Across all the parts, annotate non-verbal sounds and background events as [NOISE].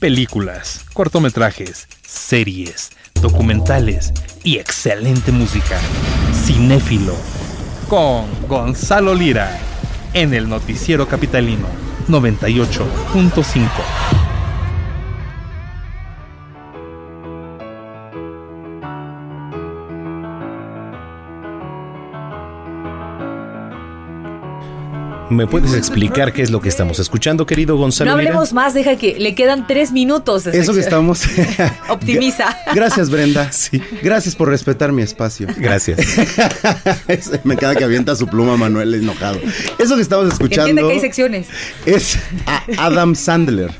Películas, cortometrajes, series, documentales y excelente música. Cinéfilo. Con Gonzalo Lira. En el Noticiero Capitalino 98.5. ¿Me puedes explicar qué es lo que estamos escuchando, querido Gonzalo? No Lira? hablemos más, deja que le quedan tres minutos. de Eso que estamos. [LAUGHS] Optimiza. Gracias, Brenda. [LAUGHS] Sí. Gracias por respetar mi espacio. Gracias. [LAUGHS] Me queda que avienta su pluma Manuel enojado. Eso que estamos escuchando Entiende que hay secciones. es a Adam Sandler.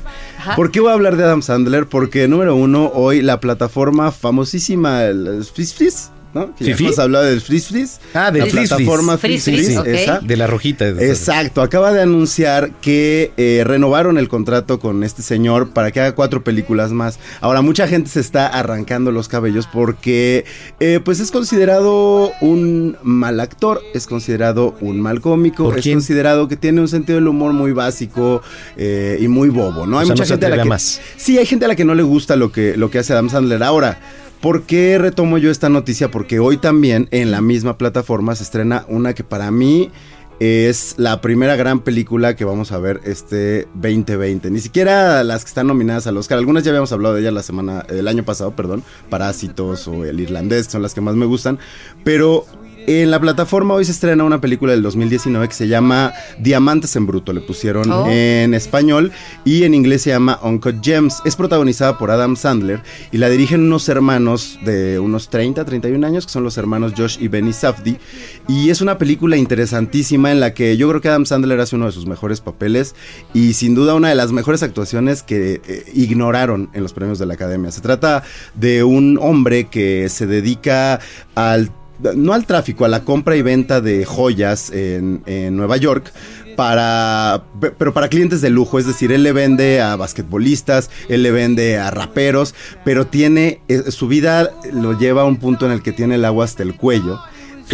¿Por qué voy a hablar de Adam Sandler? Porque, número uno, hoy la plataforma famosísima, el Frizz, ¿no? Que ya ¿Fifi? hemos hablado del Frizz Frizz. Ah, del la Frizz plataforma Frizz Frizz Frizz, Frizz, ok. esa. De la rojita. Exacto, acaba de anunciar que eh, renovaron el contrato con este señor para que haga cuatro películas más. Ahora, mucha gente se está arrancando los cabellos porque eh, pues es considerado un mal actor, es considerado un mal cómico, ¿Por es quién? considerado que tiene un sentido del humor muy básico eh, y muy bobo, ¿no? O sea, no se a la que más. Sí, hay gente a la que no le gusta lo que, lo que hace Adam Sandler. Ahora, ¿por qué retomo yo esta noticia? Porque hoy también en la misma plataforma se estrena una que para mí es la primera gran película que vamos a ver este 2020. Ni siquiera las que están nominadas al Oscar. Algunas ya habíamos hablado de ellas la semana, el año pasado, perdón. Parásitos o El Irlandés, son las que más me gustan. Pero en la plataforma hoy se estrena una película del 2019 que se llama Diamantes en Bruto. Le pusieron Oh. en español y en inglés se llama Uncut Gems. Es protagonizada por Adam Sandler y la dirigen unos hermanos de unos 30, 31 años, que son los hermanos Josh y Benny Safdie. Y es una película interesantísima en la que yo creo que Adam Sandler hace uno de sus mejores papeles y sin duda una de las mejores actuaciones que eh, ignoraron en los premios de la Academia. Se trata de un hombre que se dedica al no al tráfico, a la compra y venta de joyas en, en Nueva York. Para, pe- pero para clientes de lujo, es decir, él le vende a basquetbolistas, él le vende a raperos, pero tiene, eh, su vida lo lleva a un punto en el que tiene el agua hasta el cuello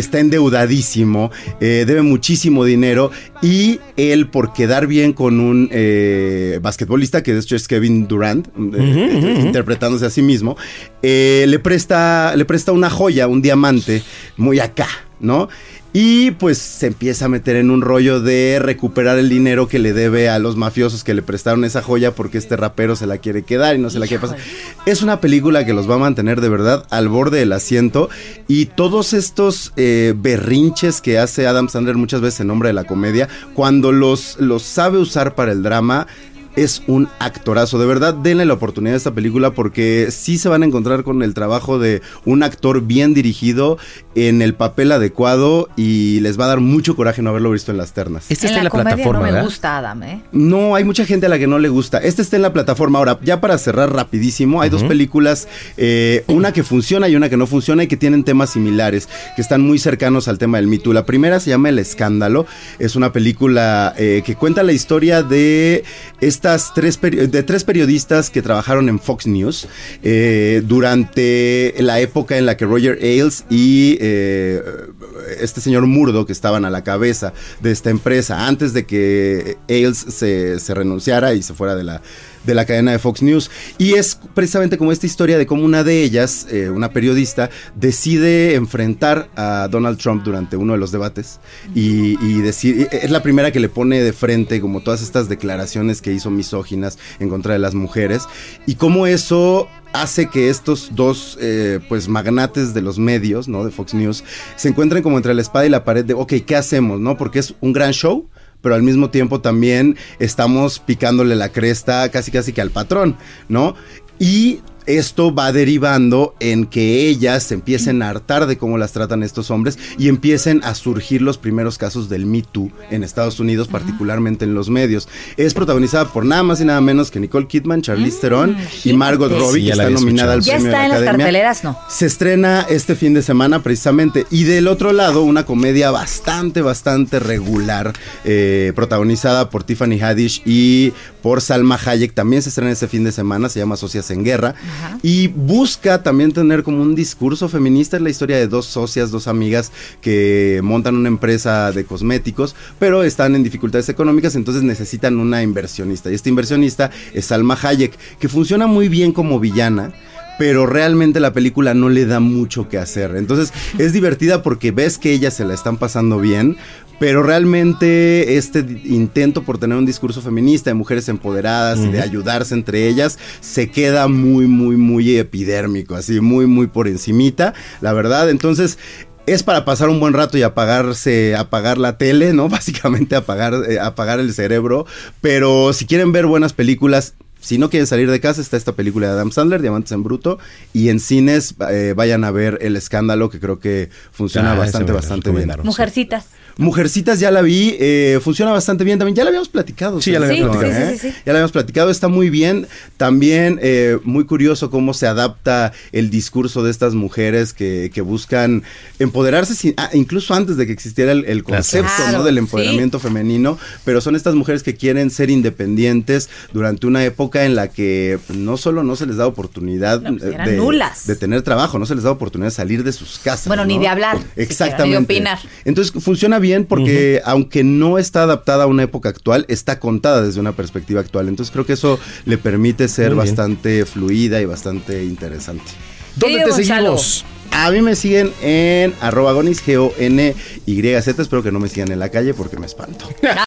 está endeudadísimo, eh, debe muchísimo dinero y él por quedar bien con un eh, basquetbolista, que de hecho es Kevin Durant, eh, interpretándose a sí mismo, le, presta, le presta una joya, un diamante, muy acá, ¿no? Y pues se empieza a meter en un rollo de recuperar el dinero que le debe a los mafiosos que le prestaron esa joya porque este rapero se la quiere quedar y no se la quiere pasar. Es una película que los va a mantener de verdad al borde del asiento y todos estos eh, berrinches que hace Adam Sandler muchas veces en nombre de la comedia, cuando los, los sabe usar para el drama, es un actorazo. De verdad, denle la oportunidad a esta película porque sí se van a encontrar con el trabajo de un actor bien dirigido en el papel adecuado y les va a dar mucho coraje no haberlo visto en las ternas. Esta en está la, en la plataforma, no me ¿verdad? gusta Adam, ¿eh? No, hay mucha gente a la que no le gusta. Este está en la plataforma. Ahora, ya para cerrar rapidísimo, hay dos películas, eh, una que funciona y una que no funciona y que tienen temas similares, que están muy cercanos al tema del Me Too. La primera se llama El Escándalo. Es una película eh, que cuenta la historia de tres, de tres periodistas que trabajaron en Fox News eh, durante la época en la que Roger Ailes y eh, este señor Murdo, que estaban a la cabeza de esta empresa, antes de que Ailes se renunciara y se fuera de la, de la cadena de Fox News. Y es precisamente como esta historia de cómo una de ellas, eh, una periodista, decide enfrentar a Donald Trump durante uno de los debates y, decir, es la primera que le pone de frente como todas estas declaraciones que hizo misóginas en contra de las mujeres y cómo eso hace que estos dos eh, pues magnates de los medios, ¿no? De Fox News, se encuentren como entre la espada y la pared de, ok, ¿qué hacemos? ¿No? Porque es un gran show, pero al mismo tiempo también estamos picándole la cresta casi casi que al patrón, ¿no? Y esto va derivando en que ellas se empiecen a hartar de cómo las tratan estos hombres y empiecen a surgir los primeros casos del Me Too en Estados Unidos, particularmente en los medios. Es protagonizada por nada más y nada menos que Nicole Kidman, Charlize Theron y Margot. Robbie, Sí, que está nominada al premio está de en la las Academia. carteleras, ¿no? Se estrena este fin de semana precisamente. Y del otro lado, una comedia bastante, bastante regular, eh, protagonizada por Tiffany Haddish y por Salma Hayek. También se estrena este fin de semana, se llama Socias en Guerra. Y busca también tener como un discurso feminista. Es la historia de dos socias, dos amigas que montan una empresa de cosméticos, pero están en dificultades económicas, entonces necesitan una inversionista. Y esta inversionista es Salma Hayek, que funciona muy bien como villana pero realmente la película no le da mucho que hacer. Entonces es divertida porque ves que ellas se la están pasando bien, pero realmente este intento por tener un discurso feminista de mujeres empoderadas y de ayudarse entre ellas se queda muy, muy, muy epidérmico, así muy, muy por encimita, la verdad. Entonces... Es para pasar un buen rato y apagarse, apagar la tele, ¿no? [LAUGHS] Básicamente apagar, eh, apagar el cerebro. Pero si quieren ver buenas películas, si no quieren salir de casa, está esta película de Adam Sandler, Diamantes en Bruto. Y en cines eh, vayan a ver El Escándalo, que creo que funciona Ah, bastante, bastante bien. Mujercitas. Mujercitas ya la vi, eh, funciona bastante bien también. Ya la habíamos platicado. Sí, ya la habíamos sí, platicado. sí, sí, sí. Ya la habíamos platicado, está muy bien. También eh, muy curioso cómo se adapta el discurso de estas mujeres que, que buscan empoderarse, sin- ah, incluso antes de que existiera el, el concepto Claro, ¿no? del empoderamiento femenino, pero son estas mujeres que quieren ser independientes durante una época en la que no solo no se les da oportunidad No, pues, eh, de, nulas. de tener trabajo, no se les da oportunidad de salir de sus casas. Bueno, ni ¿no? de hablar, Exactamente. ni de opinar. Entonces funciona bien porque aunque no está adaptada a una época actual, está contada desde una perspectiva actual. Entonces creo que eso le permite ser bien. bastante fluida y bastante interesante. ¿Dónde te Gonzalo. seguimos? A mí me siguen en arroba gonis, G-O-N-Y-Z. Espero que no me sigan en la calle porque me espanto. [LAUGHS]